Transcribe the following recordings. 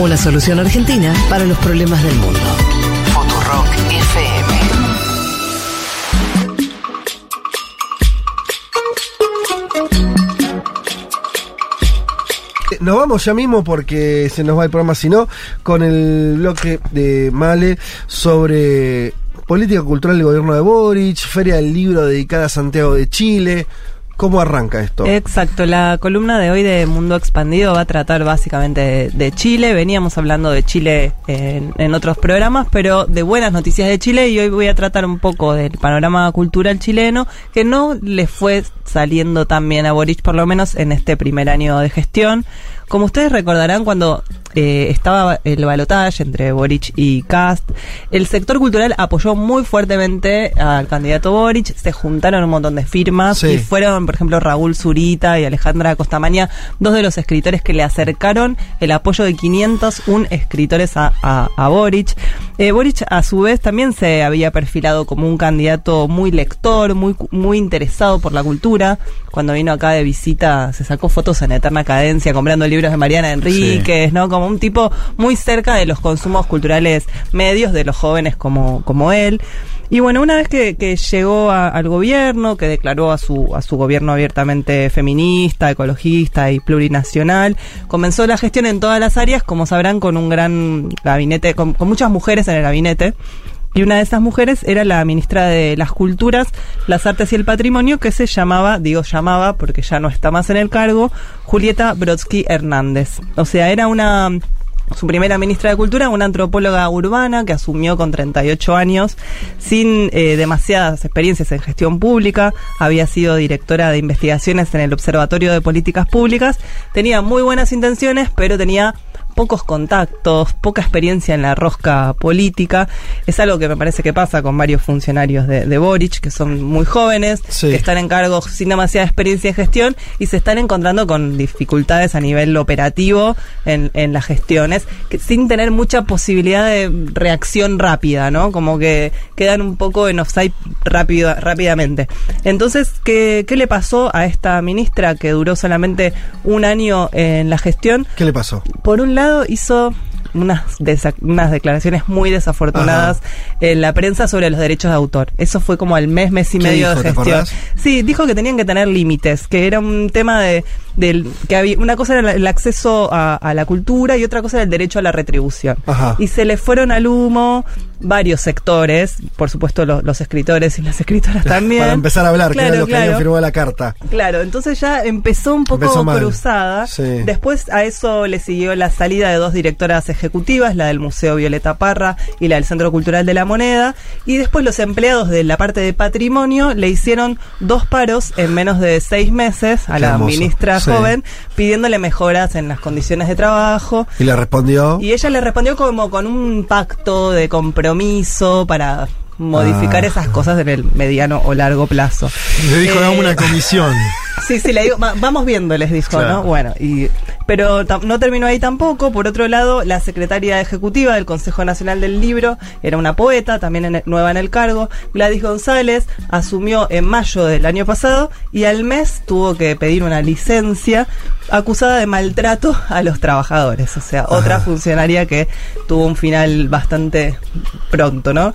Una solución argentina para los problemas del mundo. Futurock FM. Nos vamos ya mismo porque se nos va el programa, si no, con el bloque de Male sobre política cultural del gobierno de Boric, Feria del Libro dedicada a Santiago de Chile, ¿Cómo arranca esto? Exacto, la columna de hoy de Mundo Expandido va a tratar básicamente de, Chile. Veníamos hablando de Chile en, otros programas, pero de buenas noticias de Chile y hoy voy a tratar un poco del panorama cultural chileno que no le fue saliendo tan bien a Boric, por lo menos en este primer año de gestión. Como ustedes recordarán, cuando eh, estaba el balotaje entre Boric y Cast, el sector cultural apoyó muy fuertemente al candidato Boric, se juntaron un montón de firmas y fueron, por ejemplo, Raúl Zurita y Alejandra Costamaña, dos de los escritores que le acercaron el apoyo de 501 escritores a, a, Boric. Eh, Boric, a su vez, también se había perfilado como un candidato muy lector, muy, muy interesado por la cultura. Cuando vino acá de visita, se sacó fotos en eterna cadencia comprando libros de Mariana Enríquez, ¿no? Como un tipo muy cerca de los consumos culturales medios de los jóvenes como, como él. Y bueno, una vez que, llegó al gobierno, que declaró a su, a su gobierno abiertamente feminista, ecologista y plurinacional, comenzó la gestión en todas las áreas, como sabrán, con un gran gabinete, con muchas mujeres en el gabinete. Y una de esas mujeres era la ministra de las Culturas, las Artes y el Patrimonio, que se llamaba, digo llamaba porque ya no está más en el cargo, Julieta Brodsky Hernández. O sea, era una su primera ministra de Cultura, una antropóloga urbana que asumió con 38 años, sin eh, demasiadas experiencias en gestión pública, había sido directora de investigaciones en el Observatorio de Políticas Públicas, tenía muy buenas intenciones, pero tenía pocos contactos, poca experiencia en la rosca política. Es algo que me parece que pasa con varios funcionarios de, Boric, que son muy jóvenes, que están en cargos sin demasiada experiencia en gestión y se están encontrando con dificultades a nivel operativo en, en las gestiones, que, sin tener mucha posibilidad de reacción rápida, ¿no? Como que quedan un poco en offside rápido, rápidamente. Entonces, ¿qué, ¿qué le pasó a esta ministra que duró solamente un año en la gestión? ¿Qué le pasó? Por un lado, hizo unas, unas declaraciones muy desafortunadas en la prensa sobre los derechos de autor. Eso fue como al mes, mes y medio de gestión. Sí, dijo que tenían que tener límites, que era un tema de del que había una cosa era el acceso a, la cultura y otra cosa era el derecho a la retribución. Y se le fueron al humo varios sectores, por supuesto los, escritores y las escritoras también. Para empezar a hablar, claro, que los que habían firmado la carta. Claro, entonces ya empezó un poco cruzada. Después a eso le siguió la salida de dos directoras ejecutivas, la del Museo Violeta Parra y la del Centro Cultural de la Moneda. Y después los empleados de la parte de patrimonio le hicieron dos paros en menos de seis meses a la ministra joven pidiéndole mejoras en las condiciones de trabajo. ¿Y le respondió? Y ella le respondió como con un pacto de compromiso para modificar ah. esas cosas en el mediano o largo plazo. Le dijo, eh, una comisión. Sí, sí, le digo, vamos viendo, les dijo, ¿no? Bueno, y, pero no terminó ahí tampoco. Por otro lado, la secretaria ejecutiva del Consejo Nacional del Libro era una poeta, también nueva en el cargo. Gladys González asumió en mayo del año pasado y al mes tuvo que pedir una licencia acusada de maltrato a los trabajadores. O sea, otra funcionaria que tuvo un final bastante pronto, ¿no?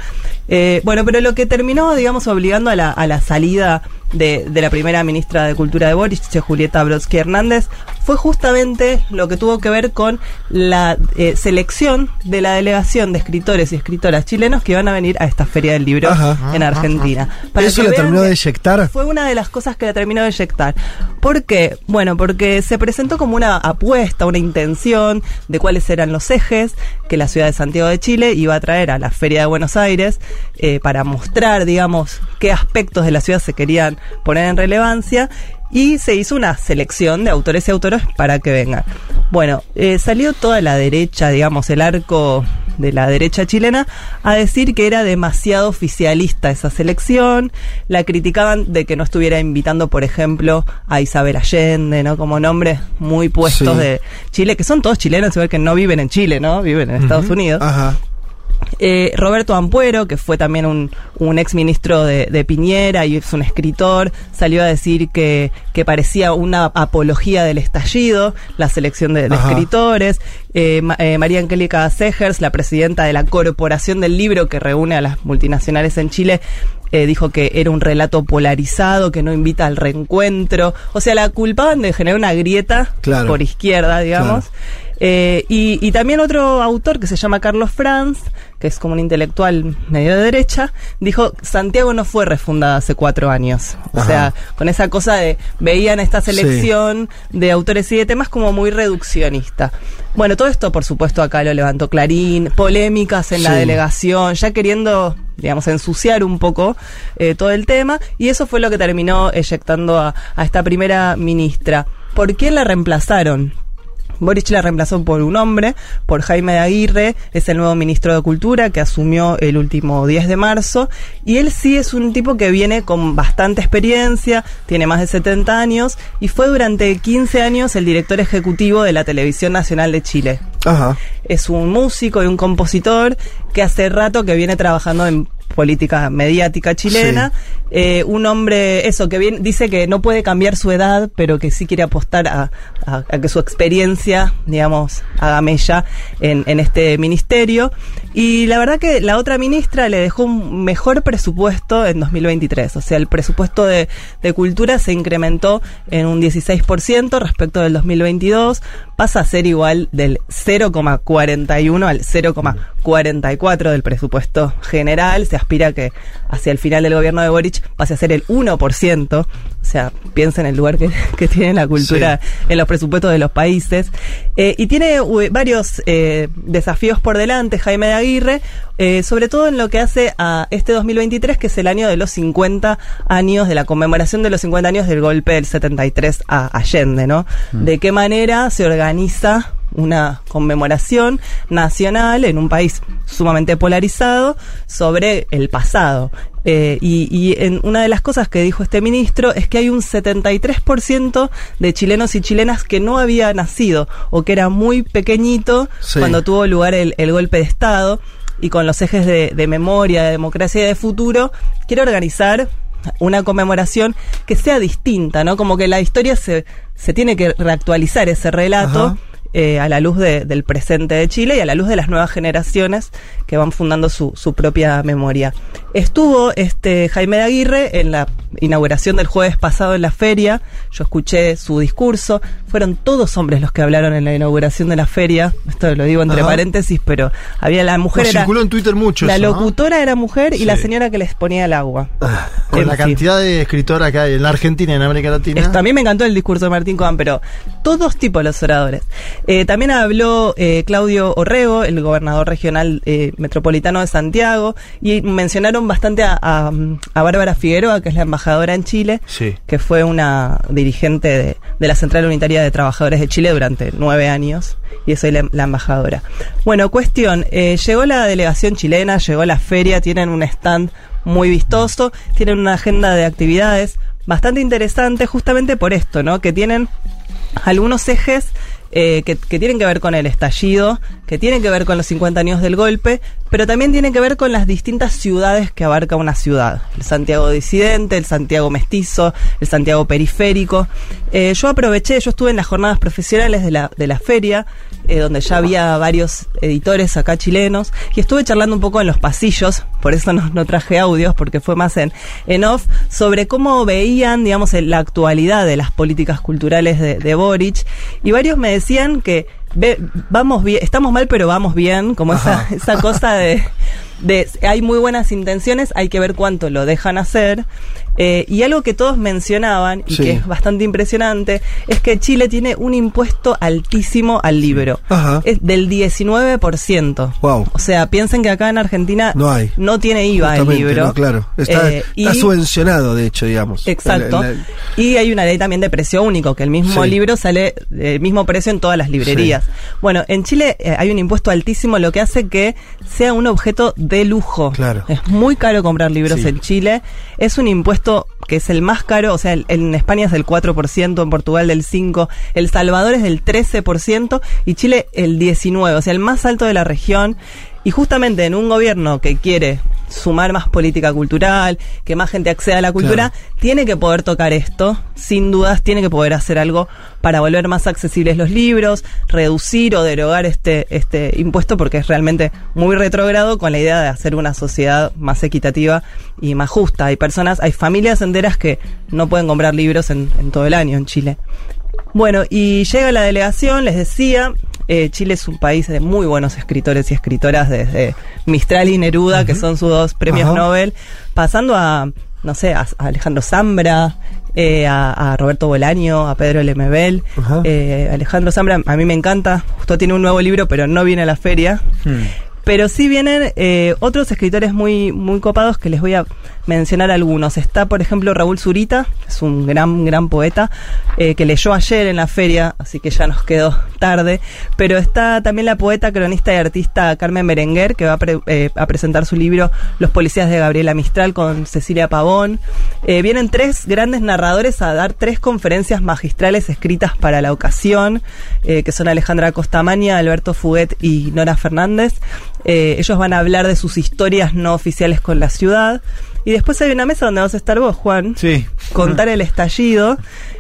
Eh, bueno, pero lo que terminó, digamos, obligando a la, a la salida de, de, la primera ministra de Cultura de Boris, Julieta Brodsky Hernández, fue justamente lo que tuvo que ver con la eh, selección de la delegación de escritores y escritoras chilenos que van a venir a esta Feria del Libro en Argentina. ¿Eso le terminó de eyectar? Fue una de las cosas que la terminó de eyectar. ¿Por qué? Bueno, porque se presentó como una apuesta, una intención de cuáles eran los ejes que la ciudad de Santiago de Chile iba a traer a la Feria de Buenos Aires eh, para mostrar, digamos, qué aspectos de la ciudad se querían poner en relevancia y se hizo una selección de autores y autoras para que vengan. Bueno, eh, salió toda la derecha, digamos, el arco de la derecha chilena, a decir que era demasiado oficialista esa selección, la criticaban de que no estuviera invitando, por ejemplo, a Isabel Allende, ¿no? Como nombres muy puestos de Chile, que son todos chilenos, igual que no viven en Chile, ¿no? Viven en Estados Unidos. Ajá. Eh, Roberto Ampuero, que fue también un, un ex ministro de, de, Piñera y es un escritor, salió a decir que, que parecía una apología del estallido, la selección de, de escritores. Eh, eh, María Angélica Segers, la presidenta de la Corporación del Libro que reúne a las multinacionales en Chile, eh, dijo que era un relato polarizado, que no invita al reencuentro. O sea, la culpaban de generar una grieta Claro. por izquierda, digamos. Eh, y, y también otro autor que se llama Carlos Franz, que es como un intelectual medio de derecha, dijo, Santiago no fue refundada hace cuatro años. O Ajá. sea, con esa cosa de, veían esta selección de autores y de temas como muy reduccionista. Bueno, todo esto, por supuesto, acá lo levantó Clarín, polémicas en la delegación, ya queriendo, digamos, ensuciar un poco eh, todo el tema, y eso fue lo que terminó eyectando a, a esta primera ministra. ¿Por qué la reemplazaron? Boric la reemplazó por un hombre, por Jaime de Aguirre, es el nuevo ministro de Cultura que asumió el último 10 de marzo, y él sí es un tipo que viene con bastante experiencia, tiene más de 70 años, y fue durante 15 años el director ejecutivo de la Televisión Nacional de Chile. Ajá. Es un músico y un compositor que hace rato que viene trabajando en política mediática chilena. Eh, un hombre, eso, que bien, dice que no puede cambiar su edad, pero que sí quiere apostar a, a- a que su experiencia, digamos, haga mella en, en este ministerio. Y la verdad que la otra ministra le dejó un mejor presupuesto en 2023. O sea, el presupuesto de, de cultura se incrementó en un 16% respecto del 2022. Pasa a ser igual del 0,41 al 0,44 del presupuesto general. Se aspira que hacia el final del gobierno de Boric pase a ser el 1%. O sea, piensa en el lugar que, que tiene la cultura en los presupuestos de los países. Eh, y tiene varios eh, desafíos por delante, Jaime de Aguirre, eh, sobre todo en lo que hace a este 2023, que es el año de los 50 años, de la conmemoración de los 50 años del golpe del 73 a Allende, ¿no? De qué manera se organiza una conmemoración nacional en un país sumamente polarizado sobre el pasado. Eh, y, y en una de las cosas que dijo este ministro es que hay un 73% de chilenos y chilenas que no había nacido o que era muy pequeñito Sí. cuando tuvo lugar el, el golpe de Estado y con los ejes de, de memoria, de democracia y de futuro, quiere organizar una conmemoración que sea distinta, ¿no? Como que la historia se, se tiene que reactualizar ese relato. Ajá. Eh, a la luz de- del presente de Chile y a la luz de las nuevas generaciones que van fundando su, su propia memoria. Estuvo este Jaime de Aguirre en la inauguración del jueves pasado en la feria, yo escuché su discurso, fueron todos hombres los que hablaron en la inauguración de la feria, esto lo digo entre Ajá. paréntesis, pero había la mujer era circuló en Twitter mucho la eso, ¿no? locutora era mujer y la señora que les ponía el agua. Con En la cantidad de escritoras que hay en la Argentina y en América Latina. Es- También me encantó el discurso de Martín Coan, pero todos tipos los oradores. Eh, también habló eh, Claudio Orrego, el gobernador regional eh, metropolitano de Santiago, y mencionaron bastante a, a, a Bárbara Figueroa, que es la embajadora en Chile, Sí. que fue una dirigente de, de la Central Unitaria de Trabajadores de Chile durante nueve años, y es hoy la, la embajadora. Bueno, cuestión, eh, llegó la delegación chilena, llegó la feria, tienen un stand muy vistoso, tienen una agenda de actividades bastante interesante justamente por esto, ¿no? Que tienen algunos ejes eh, que, que tienen que ver con el estallido, que tienen que ver con los 50 años del golpe, pero también tienen que ver con las distintas ciudades que abarca una ciudad. El Santiago disidente, el Santiago mestizo, el Santiago periférico. Eh, yo aproveché, yo estuve en las jornadas profesionales de la, de la feria, eh, donde ya había varios editores acá chilenos, y estuve charlando un poco en los pasillos, por eso no, no traje audios, porque fue más en, en off, sobre cómo veían, digamos, la actualidad de las políticas culturales de, de Boric, y varios me decían que ve- vamos bien, estamos mal, pero vamos bien, como esa, esa cosa de, de hay muy buenas intenciones, hay que ver cuánto lo dejan hacer. Eh, y algo que todos mencionaban y Sí. que es bastante impresionante es que Chile tiene un impuesto altísimo al libro. Ajá. Es del 19%. Wow. O sea, piensen que acá en Argentina No hay. no tiene IVA el Justamente, libro. no, claro. Está, Eh, está y- subvencionado, de hecho, digamos. Exacto. Y hay una ley también de precio único, que el mismo Sí. libro sale del mismo precio en todas las librerías. Bueno, en Chile eh, hay un impuesto altísimo, lo que hace que sea un objeto de lujo. Claro. Es muy caro comprar libros Sí. en Chile. Es un impuesto que es el más caro, o sea, el- en España es del 4%, en Portugal del 5%, El Salvador es del 13% y Chile el 19%, o sea, el más alto de la región. Y justamente en un gobierno que quiere sumar más política cultural, que más gente acceda a la cultura, Claro. tiene que poder tocar esto, sin dudas, tiene que poder hacer algo para volver más accesibles los libros, reducir o derogar este, este impuesto, porque es realmente muy retrógrado con la idea de hacer una sociedad más equitativa y más justa. Hay personas, hay familias enteras que no pueden comprar libros en, en todo el año en Chile. Bueno, y llega la delegación, les decía, eh, Chile es un país de muy buenos escritores y escritoras, desde Mistral y Neruda, que son sus dos premios Ajá. Nobel, pasando a, no sé, a, a Alejandro Zambra, eh, a, a Roberto Bolaño, a Pedro Lemebel. Eh, Alejandro Zambra, a mí me encanta, justo tiene un nuevo libro, pero no viene a la feria. Pero sí vienen eh, otros escritores muy, muy copados que les voy a mencionar algunos. Está, por ejemplo, Raúl Zurita, es un gran, gran poeta, eh, que leyó ayer en la feria, así que ya nos quedó tarde. Pero está también la poeta, cronista y artista Carmen Berenguer, que va a, pre- eh, a presentar su libro Los policías de Gabriela Mistral con Cecilia Pavón. Eh, vienen tres grandes narradores a dar tres conferencias magistrales escritas para la ocasión, que son Alejandra Costamaña, Alberto Fuguet y Nora Fernández. Ellos van a hablar de sus historias no oficiales con la ciudad. Y después hay una mesa donde vas a estar vos, Juan. Sí. Contar el estallido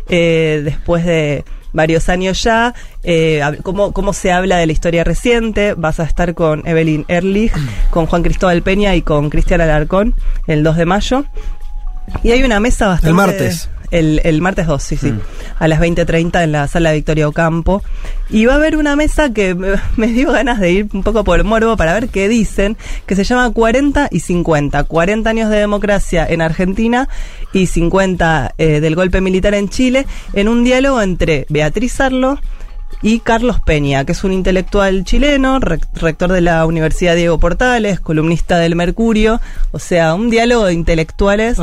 eh, después de varios años ya, eh, cómo, cómo se habla de la historia reciente. Vas a estar con Evelyn Erlich, con Juan Cristóbal Peña y con Cristian Alarcón el 2 de mayo. Y hay una mesa bastante... El martes. El, el martes 2, sí, sí. A las 20.30 en la sala Victoria Ocampo. Y va a haber una mesa que me, me dio ganas de ir un poco por el morbo para ver qué dicen, que se llama 40 y 50. 40 años de democracia en Argentina y 50 eh, del golpe militar en Chile, en un diálogo entre Beatriz Arlo y Carlos Peña, que es un intelectual chileno, rec- rector de la Universidad Diego Portales, columnista del Mercurio, o sea, un diálogo de intelectuales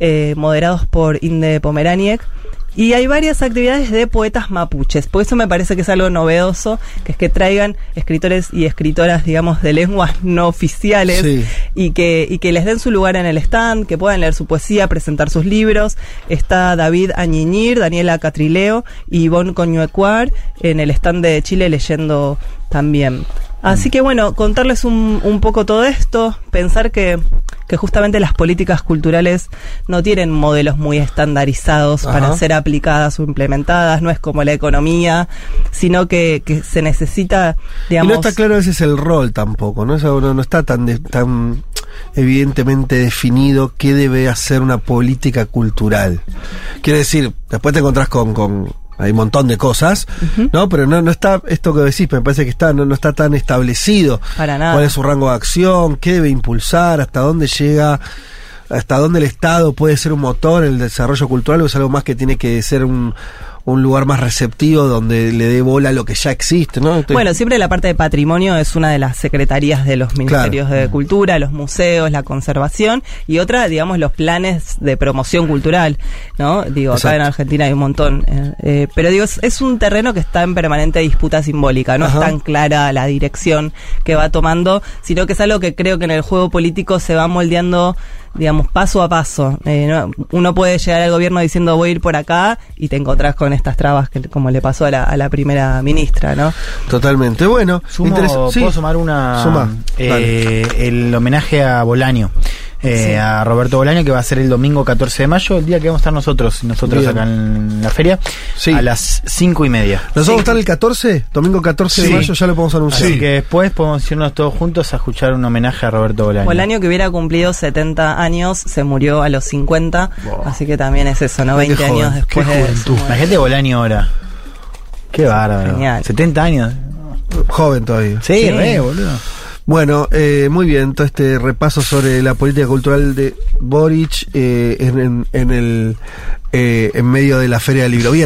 eh, moderados por Inde Pomeraniec. Y hay varias actividades de poetas mapuches, por eso me parece que es algo novedoso, que es que traigan escritores y escritoras, digamos, de lenguas no oficiales Sí. y que, y que les den su lugar en el stand, que puedan leer su poesía, presentar sus libros. Está David Añiñir, Daniela Catrileo y Ivonne Coñuecuar en el stand de Chile leyendo también. Así que bueno, contarles un, un poco todo esto, pensar que, que justamente las políticas culturales no tienen modelos muy estandarizados para ser aplicadas o implementadas, no es como la economía, sino que, que se necesita, digamos... Y no está claro ese es el rol tampoco, ¿no? Eso no, no está tan, de- tan evidentemente definido qué debe hacer una política cultural. Quiere decir, después te encontrás con, con hay un montón de cosas, ¿no? Pero no, no está esto que decís, me parece que está, no, no está tan establecido. Para nada. ¿Cuál es su rango de acción? ¿Qué debe impulsar? ¿Hasta dónde llega? ¿Hasta dónde el Estado puede ser un motor en el desarrollo cultural o es algo más que tiene que ser un, un lugar más receptivo donde le dé bola a lo que ya existe, ¿no? Estoy- Bueno, siempre la parte de patrimonio es una de las secretarías de los ministerios de cultura, los museos, la conservación y otra, digamos, los planes de promoción cultural, ¿no? Digo, acá en Argentina hay un montón. eh, eh, pero digo, es, es un terreno que está en permanente disputa simbólica, no Ajá. es tan clara la dirección que va tomando, sino que es algo que creo que en el juego político se va moldeando digamos, paso a paso. Eh, no- uno puede llegar al gobierno diciendo voy a ir por acá y te encontrás con estas trabas que, como le pasó a la, a la primera ministra, ¿no? Totalmente. Bueno, Sumo, sí. ¿Puedo sumar una? Suma, eh, el homenaje a Bolaño. eh, Sí. A Roberto Bolaño, que va a ser el domingo 14 de mayo, el día que vamos a estar nosotros, nosotros Bien. acá en la feria, Sí. a las 5 y media. ¿Nos vamos a estar el 14? Domingo 14 Sí. de mayo, ya lo podemos anunciar. Así que después podemos irnos todos juntos a escuchar un homenaje a Roberto Bolaño. Bolaño que hubiera cumplido 70 años, se murió a los 50, Wow. así que también es eso, ¿no? Qué 20 joven, años después qué de juventud. su muerte. Bolaño ahora. Qué bárbaro. Genial. 70 años. Joven todavía. Sí, Sí. re, boludo. Bueno, eh, muy bien, todo este repaso sobre la política cultural de Boric eh, en, en- en el eh, en medio de la Feria del Libro. Bien.